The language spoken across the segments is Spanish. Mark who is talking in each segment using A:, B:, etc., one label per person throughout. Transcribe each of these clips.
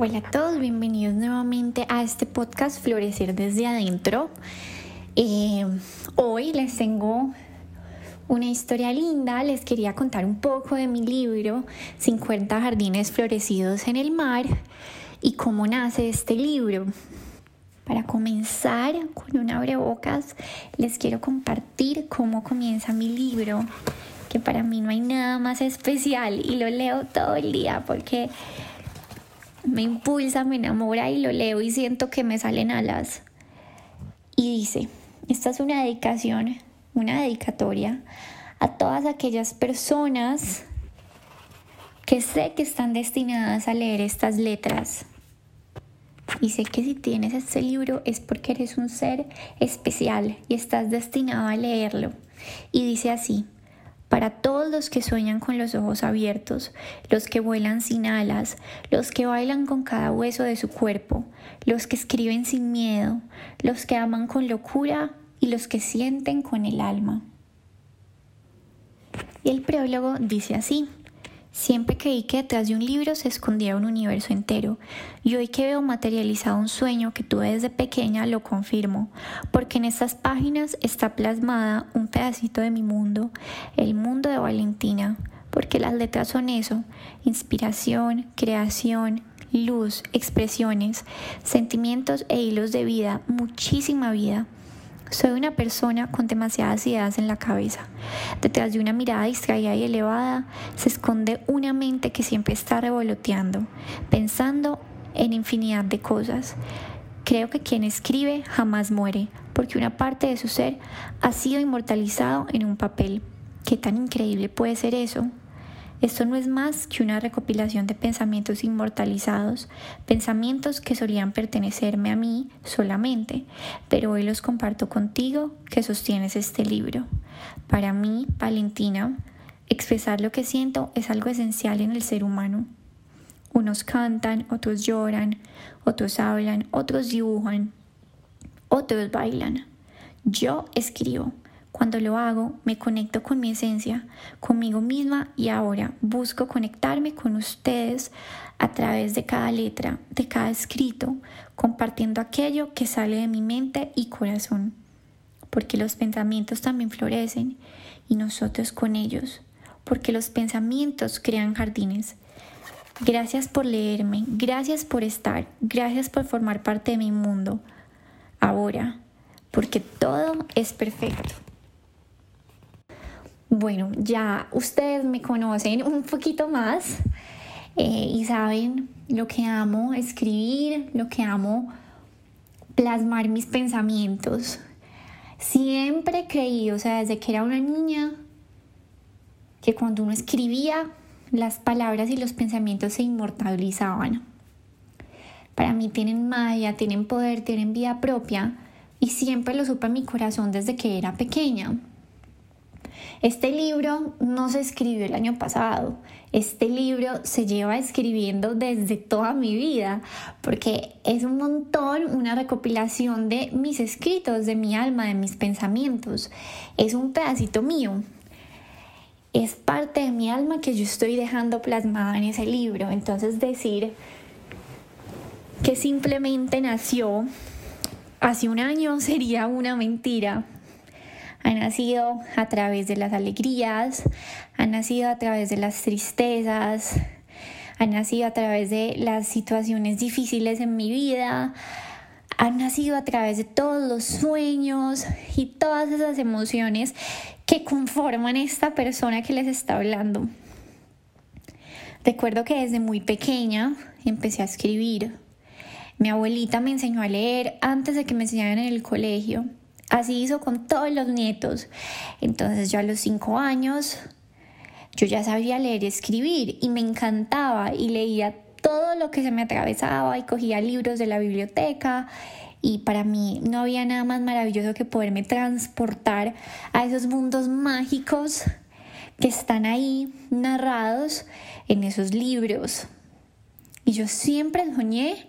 A: Hola a todos, bienvenidos nuevamente a este podcast Florecer desde adentro. Eh, hoy les tengo una historia linda, les quería contar un poco de mi libro 50 jardines florecidos en el mar y cómo nace este libro. Para comenzar con un abrebocas, les quiero compartir cómo comienza mi libro, que para mí no hay nada más especial y lo leo todo el día porque me impulsa, me enamora y lo leo y siento que me salen alas. Y dice, esta es una dedicación, una dedicatoria a todas aquellas personas que sé que están destinadas a leer estas letras. Y sé que si tienes este libro es porque eres un ser especial y estás destinado a leerlo. Y dice así, para todos los que sueñan con los ojos abiertos, los que vuelan sin alas, los que bailan con cada hueso de su cuerpo, los que escriben sin miedo, los que aman con locura y los que sienten con el alma. Y el prólogo dice así. Siempre creí que detrás de un libro se escondía un universo entero, y hoy que veo materializado un sueño que tuve desde pequeña lo confirmo, porque en estas páginas está plasmada un pedacito de mi mundo, el mundo de Valentina, porque las letras son eso, inspiración, creación, luz, expresiones, sentimientos e hilos de vida, muchísima vida soy una persona con demasiadas ideas en la cabeza. Detrás de una mirada distraída y elevada se esconde una mente que siempre está revoloteando, pensando en infinidad de cosas. Creo que quien escribe jamás muere, porque una parte de su ser ha sido inmortalizado en un papel. ¿Qué tan increíble puede ser eso? Esto no es más que una recopilación de pensamientos inmortalizados, pensamientos que solían pertenecerme a mí solamente, pero hoy los comparto contigo que sostienes este libro. Para mí, Valentina, expresar lo que siento es algo esencial en el ser humano. Unos cantan, otros lloran, otros hablan, otros dibujan, otros bailan. Yo escribo cuando lo hago, me conecto con mi esencia, conmigo misma y ahora busco conectarme con ustedes a través de cada letra, de cada escrito, compartiendo aquello que sale de mi mente y corazón. Porque los pensamientos también florecen y nosotros con ellos, porque los pensamientos crean jardines. Gracias por leerme, gracias por estar, gracias por formar parte de mi mundo. Ahora, porque todo es perfecto. Bueno, ya ustedes me conocen un poquito más eh, y saben lo que amo escribir, lo que amo plasmar mis pensamientos. Siempre creí, o sea, desde que era una niña, que cuando uno escribía, las palabras y los pensamientos se inmortalizaban. Para mí tienen magia, tienen poder, tienen vida propia y siempre lo supe en mi corazón desde que era pequeña. Este libro no se escribió el año pasado, este libro se lleva escribiendo desde toda mi vida, porque es un montón, una recopilación de mis escritos, de mi alma, de mis pensamientos. Es un pedacito mío. Es parte de mi alma que yo estoy dejando plasmada en ese libro. Entonces decir que simplemente nació hace un año sería una mentira ha nacido a través de las alegrías, ha nacido a través de las tristezas, ha nacido a través de las situaciones difíciles en mi vida, ha nacido a través de todos los sueños y todas esas emociones que conforman esta persona que les está hablando. Recuerdo que desde muy pequeña empecé a escribir. Mi abuelita me enseñó a leer antes de que me enseñaran en el colegio. Así hizo con todos los nietos. Entonces yo a los cinco años, yo ya sabía leer y escribir y me encantaba y leía todo lo que se me atravesaba y cogía libros de la biblioteca y para mí no había nada más maravilloso que poderme transportar a esos mundos mágicos que están ahí narrados en esos libros. Y yo siempre soñé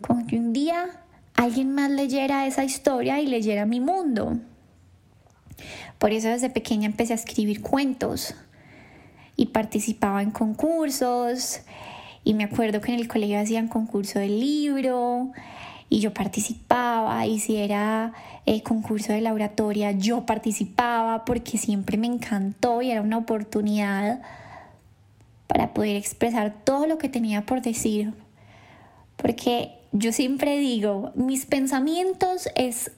A: con que un día alguien más leyera esa historia y leyera mi mundo. Por eso desde pequeña empecé a escribir cuentos y participaba en concursos Y me acuerdo que en el colegio hacían concurso del libro y yo participaba y si era eh, concurso de la oratoria yo participaba porque siempre me encantó y era una oportunidad para poder expresar todo lo que tenía por decir. Porque yo siempre digo, mis pensamientos es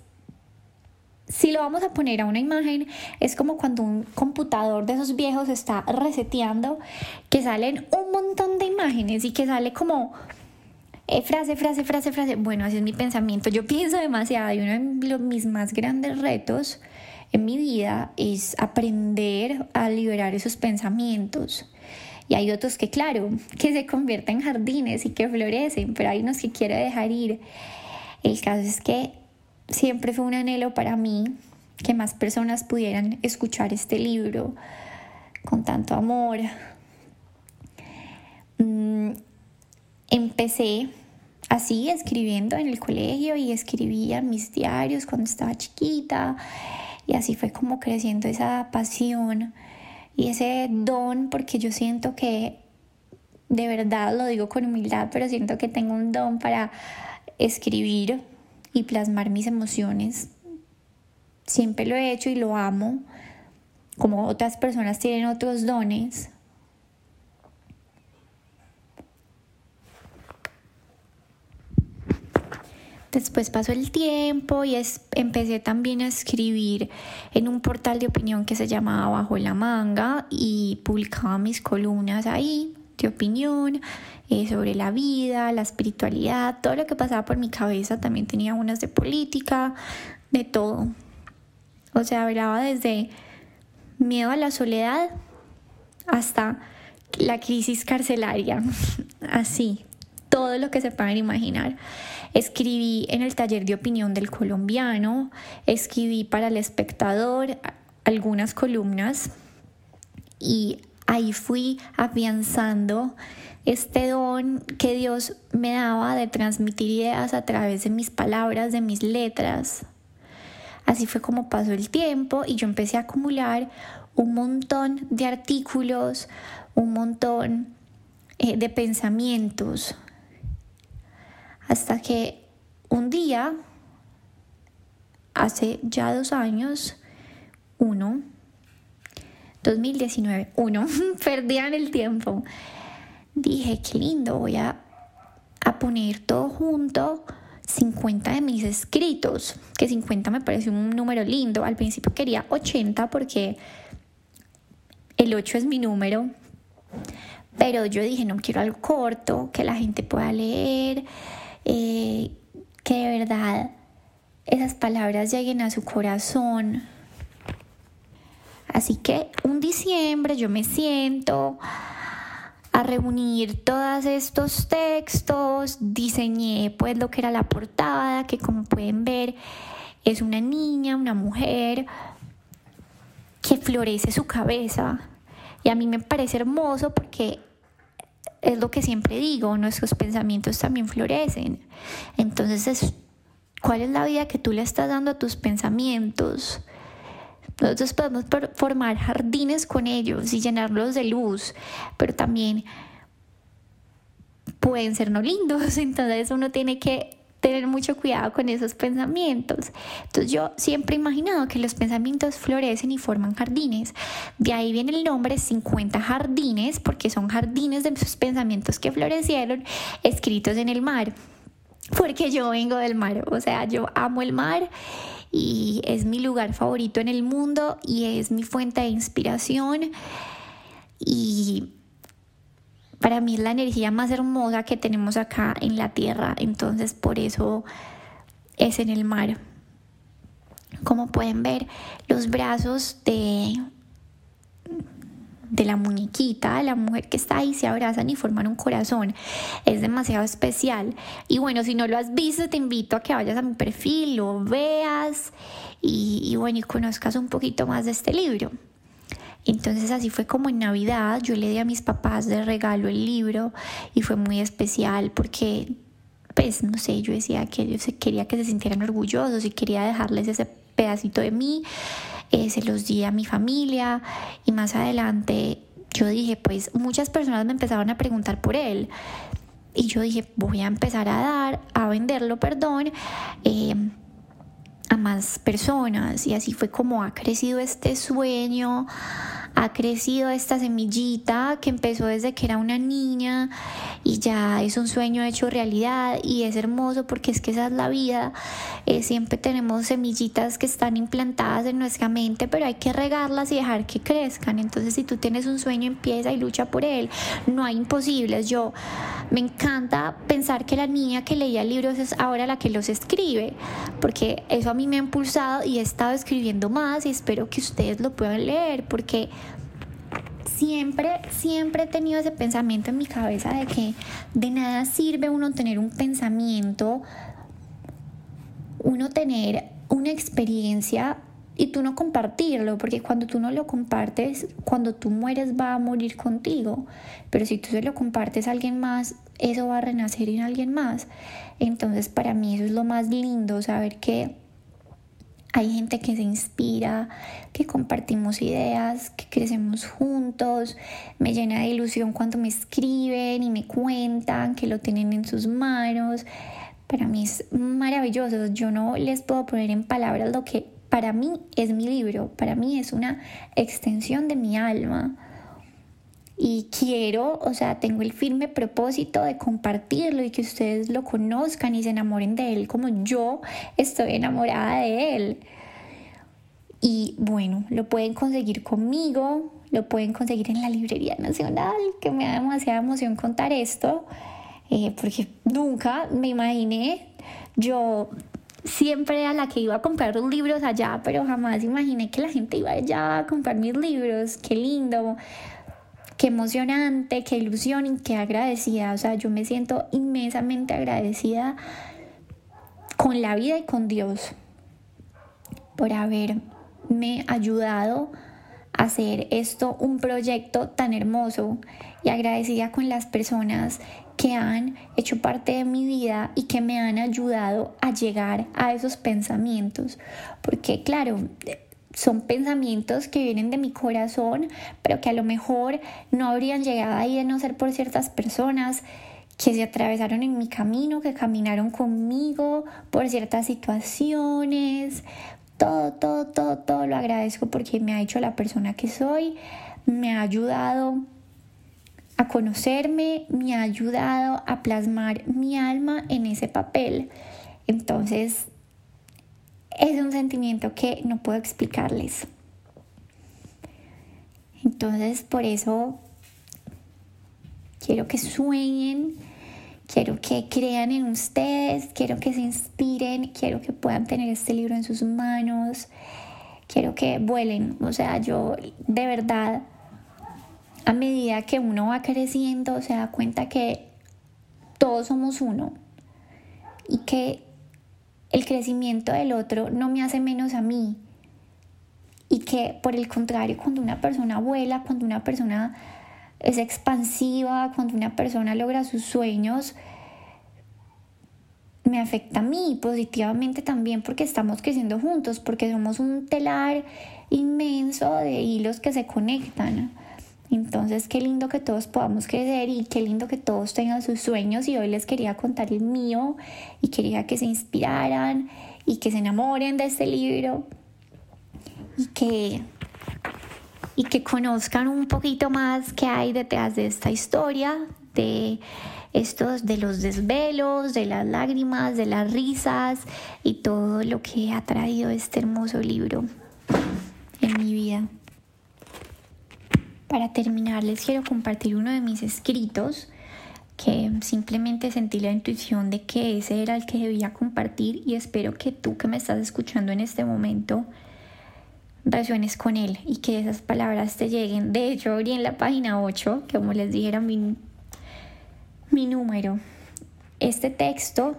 A: si lo vamos a poner a una imagen, es como cuando un computador de esos viejos está reseteando, que salen un montón de imágenes y que sale como eh, frase, frase, frase, frase. Bueno, así es mi pensamiento. Yo pienso demasiado y uno de mis más grandes retos en mi vida es aprender a liberar esos pensamientos. Y hay otros que, claro, que se convierten en jardines y que florecen, pero hay unos que quiero dejar ir. El caso es que siempre fue un anhelo para mí que más personas pudieran escuchar este libro con tanto amor. Mm, empecé así escribiendo en el colegio y escribía mis diarios cuando estaba chiquita y así fue como creciendo esa pasión y ese don porque yo siento que de verdad lo digo con humildad pero siento que tengo un don para escribir y plasmar mis emociones. Siempre lo he hecho y lo amo. Como otras personas tienen otros dones. Después pasó el tiempo y empecé también a escribir en un portal de opinión que se llamaba Bajo la Manga y publicaba mis columnas ahí de opinión eh, sobre la vida, la espiritualidad, todo lo que pasaba por mi cabeza. También tenía unas de política, de todo. O sea, hablaba desde miedo a la soledad hasta la crisis carcelaria. Así, todo lo que se puedan imaginar. Escribí en el taller de opinión del colombiano, escribí para el espectador algunas columnas y ahí fui afianzando este don que Dios me daba de transmitir ideas a través de mis palabras, de mis letras. Así fue como pasó el tiempo y yo empecé a acumular un montón de artículos, un montón eh, de pensamientos, hasta que un día, hace ya dos años, uno, 2019, uno, perdían el tiempo. Dije, qué lindo, voy a, a poner todo junto 50 de mis escritos, que 50 me parece un número lindo. Al principio quería 80 porque el 8 es mi número, pero yo dije, no quiero algo corto, que la gente pueda leer, eh, que de verdad esas palabras lleguen a su corazón. Así que un diciembre yo me siento a reunir todos estos textos, diseñé pues lo que era la portada, que como pueden ver es una niña, una mujer que florece su cabeza. Y a mí me parece hermoso porque es lo que siempre digo, nuestros pensamientos también florecen. Entonces, ¿cuál es la vida que tú le estás dando a tus pensamientos? Nosotros podemos formar jardines con ellos y llenarlos de luz, pero también pueden ser no lindos, entonces uno tiene que tener mucho cuidado con esos pensamientos. Entonces yo siempre he imaginado que los pensamientos florecen y forman jardines. De ahí viene el nombre 50 jardines, porque son jardines de esos pensamientos que florecieron escritos en el mar. Porque yo vengo del mar, o sea, yo amo el mar y es mi lugar favorito en el mundo y es mi fuente de inspiración y para mí es la energía más hermosa que tenemos acá en la tierra, entonces por eso es en el mar. Como pueden ver, los brazos de, de la muñequita, la mujer que está ahí, se abrazan y forman un corazón. Es demasiado especial. Y bueno, si no lo has visto, te invito a que vayas a mi perfil, lo veas y, y bueno, y conozcas un poquito más de este libro. Entonces así fue como en Navidad yo le di a mis papás de regalo el libro y fue muy especial porque pues no sé, yo decía que yo quería que se sintieran orgullosos y quería dejarles ese pedacito de mí, eh, se los di a mi familia y más adelante yo dije, pues muchas personas me empezaron a preguntar por él. Y yo dije, voy a empezar a dar, a venderlo, perdón, eh, a más personas. Y así fue como ha crecido este sueño, ha crecido esta semillita que empezó desde que era una niña y ya es un sueño hecho realidad y es hermoso porque es que esa es la vida. Eh, siempre tenemos semillitas que están implantadas en nuestra mente, pero hay que regarlas y dejar que crezcan. Entonces si tú tienes un sueño, empieza y lucha por él. No hay imposibles. Yo me encanta pensar que la niña que leía libros es ahora la que los escribe, porque eso a mí me ha impulsado y he estado escribiendo más y espero que ustedes lo puedan leer, porque siempre, siempre he tenido ese pensamiento en mi cabeza de que de nada sirve uno tener un pensamiento, uno tener una experiencia y tú no compartirlo, porque cuando tú no lo compartes, cuando tú mueres va a morir contigo, pero si tú se lo compartes a alguien más, eso va a renacer en alguien más. Entonces para mí eso es lo más lindo, saber que hay gente que se inspira, que compartimos ideas, que crecemos juntos. Me llena de ilusión cuando me escriben y me cuentan que lo tienen en sus manos. Para mí es maravilloso. Yo no les puedo poner en palabras lo que para mí es mi libro. Para mí es una extensión de mi alma y quiero, o sea, tengo el firme propósito de compartirlo y que ustedes lo conozcan y se enamoren de él como yo estoy enamorada de él. Y bueno, lo pueden conseguir conmigo, lo pueden conseguir en la Librería Nacional, que me da demasiada emoción contar esto, eh, porque nunca me imaginé, yo siempre a la que iba a comprar los libros allá, pero jamás imaginé que la gente iba allá a comprar mis libros, qué lindo qué emocionante, qué ilusión y qué agradecida. O sea, yo me siento inmensamente agradecida con la vida y con Dios por haberme ayudado a hacer esto un proyecto tan hermoso y agradecida con las personas que han hecho parte de mi vida y que me han ayudado a llegar a esos pensamientos. Porque claro, son pensamientos que vienen de mi corazón, pero que a lo mejor no habrían llegado ahí de no ser por ciertas personas que se atravesaron en mi camino, que caminaron conmigo por ciertas situaciones. Todo, todo, todo, todo lo agradezco porque me ha hecho la persona que soy, me ha ayudado a conocerme, me ha ayudado a plasmar mi alma en ese papel. Entonces, es un sentimiento que no puedo explicarles. Entonces, por eso quiero que sueñen, quiero que crean en ustedes, quiero que se inspiren, quiero que puedan tener este libro en sus manos, quiero que vuelen. O sea, yo de verdad, a medida que uno va creciendo, se da cuenta que todos somos uno y que el crecimiento del otro no me hace menos a mí. Y que por el contrario, cuando una persona vuela, cuando una persona es expansiva, cuando una persona logra sus sueños, me afecta a mí positivamente también porque estamos creciendo juntos, porque somos un telar inmenso de hilos que se conectan. Entonces, qué lindo que todos podamos crecer y qué lindo que todos tengan sus sueños. Y hoy les quería contar el mío y quería que se inspiraran y que se enamoren de este libro y que, y que conozcan un poquito más qué hay detrás de esta historia, de estos, de los desvelos, de las lágrimas, de las risas y todo lo que ha traído este hermoso libro en mi vida. Para terminar, les quiero compartir uno de mis escritos que simplemente sentí la intuición de que ese era el que debía compartir y espero que tú que me estás escuchando en este momento resuenes con él y que esas palabras te lleguen. De hecho, abrí en la página 8, que como les dijera mi, mi número. Este texto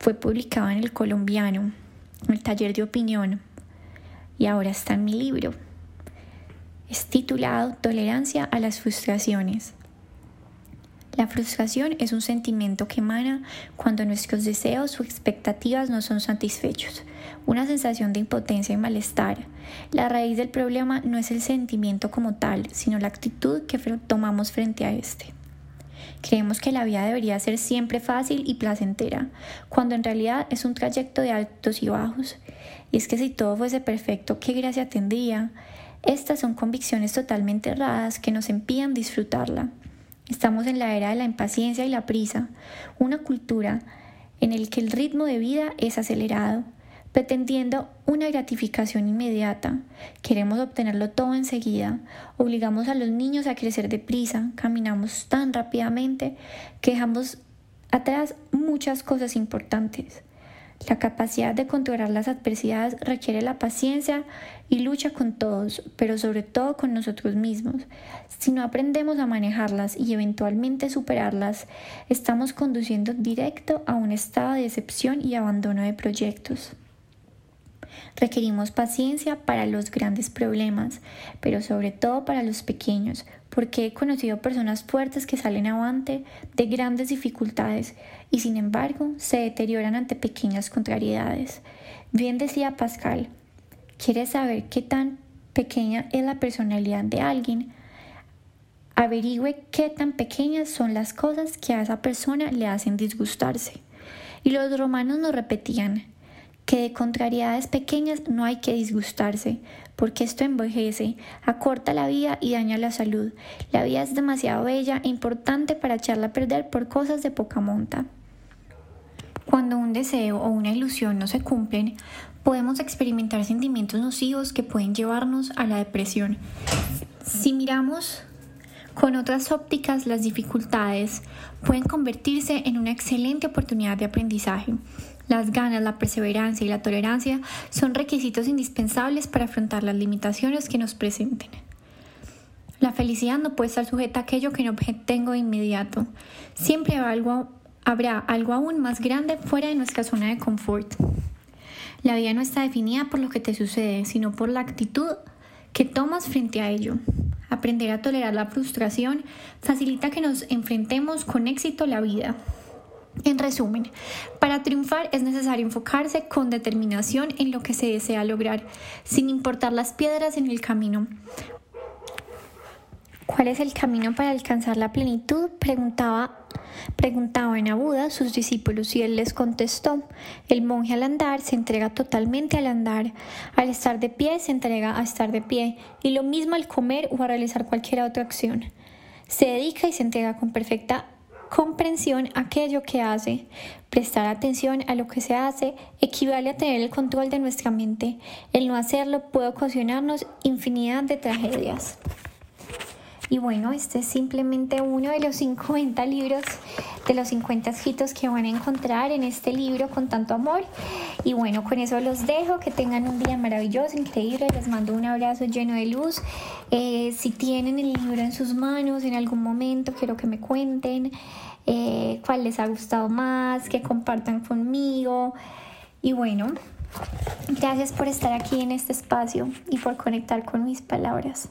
A: fue publicado en el colombiano, en el taller de opinión, y ahora está en mi libro. Es titulado Tolerancia a las frustraciones. La frustración es un sentimiento que emana cuando nuestros deseos o expectativas no son satisfechos, una sensación de impotencia y malestar. La raíz del problema no es el sentimiento como tal, sino la actitud que tomamos frente a este. Creemos que la vida debería ser siempre fácil y placentera, cuando en realidad es un trayecto de altos y bajos. Y es que si todo fuese perfecto, ¿qué gracia tendría? Estas son convicciones totalmente erradas que nos impiden disfrutarla. Estamos en la era de la impaciencia y la prisa, una cultura en el que el ritmo de vida es acelerado, pretendiendo una gratificación inmediata. Queremos obtenerlo todo enseguida, obligamos a los niños a crecer deprisa, caminamos tan rápidamente que dejamos atrás muchas cosas importantes. La capacidad de controlar las adversidades requiere la paciencia y lucha con todos, pero sobre todo con nosotros mismos. Si no aprendemos a manejarlas y eventualmente superarlas, estamos conduciendo directo a un estado de decepción y abandono de proyectos. Requerimos paciencia para los grandes problemas, pero sobre todo para los pequeños, porque he conocido personas fuertes que salen avante de grandes dificultades y sin embargo se deterioran ante pequeñas contrariedades. Bien decía Pascal, ¿quieres saber qué tan pequeña es la personalidad de alguien? Averigüe qué tan pequeñas son las cosas que a esa persona le hacen disgustarse. Y los romanos nos repetían, que de contrariedades pequeñas no hay que disgustarse, porque esto envejece, acorta la vida y daña la salud. La vida es demasiado bella e importante para echarla a perder por cosas de poca monta. Cuando un deseo o una ilusión no se cumplen, podemos experimentar sentimientos nocivos que pueden llevarnos a la depresión. Si miramos con otras ópticas, las dificultades pueden convertirse en una excelente oportunidad de aprendizaje. Las ganas, la perseverancia y la tolerancia son requisitos indispensables para afrontar las limitaciones que nos presenten. La felicidad no puede estar sujeta a aquello que no obtengo de inmediato. Siempre habrá algo aún más grande fuera de nuestra zona de confort. La vida no está definida por lo que te sucede, sino por la actitud que tomas frente a ello. Aprender a tolerar la frustración facilita que nos enfrentemos con éxito la vida. En resumen, para triunfar es necesario enfocarse con determinación en lo que se desea lograr, sin importar las piedras en el camino. ¿Cuál es el camino para alcanzar la plenitud? Preguntaba, preguntaban a sus discípulos y él les contestó, el monje al andar se entrega totalmente al andar, al estar de pie se entrega a estar de pie y lo mismo al comer o a realizar cualquier otra acción. Se dedica y se entrega con perfecta comprensión aquello que hace. Prestar atención a lo que se hace equivale a tener el control de nuestra mente. El no hacerlo puede ocasionarnos infinidad de tragedias. Y bueno, este es simplemente uno de los 50 libros, de los 50 escritos que van a encontrar en este libro con tanto amor. Y bueno, con eso los dejo, que tengan un día maravilloso, increíble, les mando un abrazo lleno de luz. Eh, si tienen el libro en sus manos en algún momento, quiero que me cuenten eh, cuál les ha gustado más, que compartan conmigo. Y bueno, gracias por estar aquí en este espacio y por conectar con mis palabras.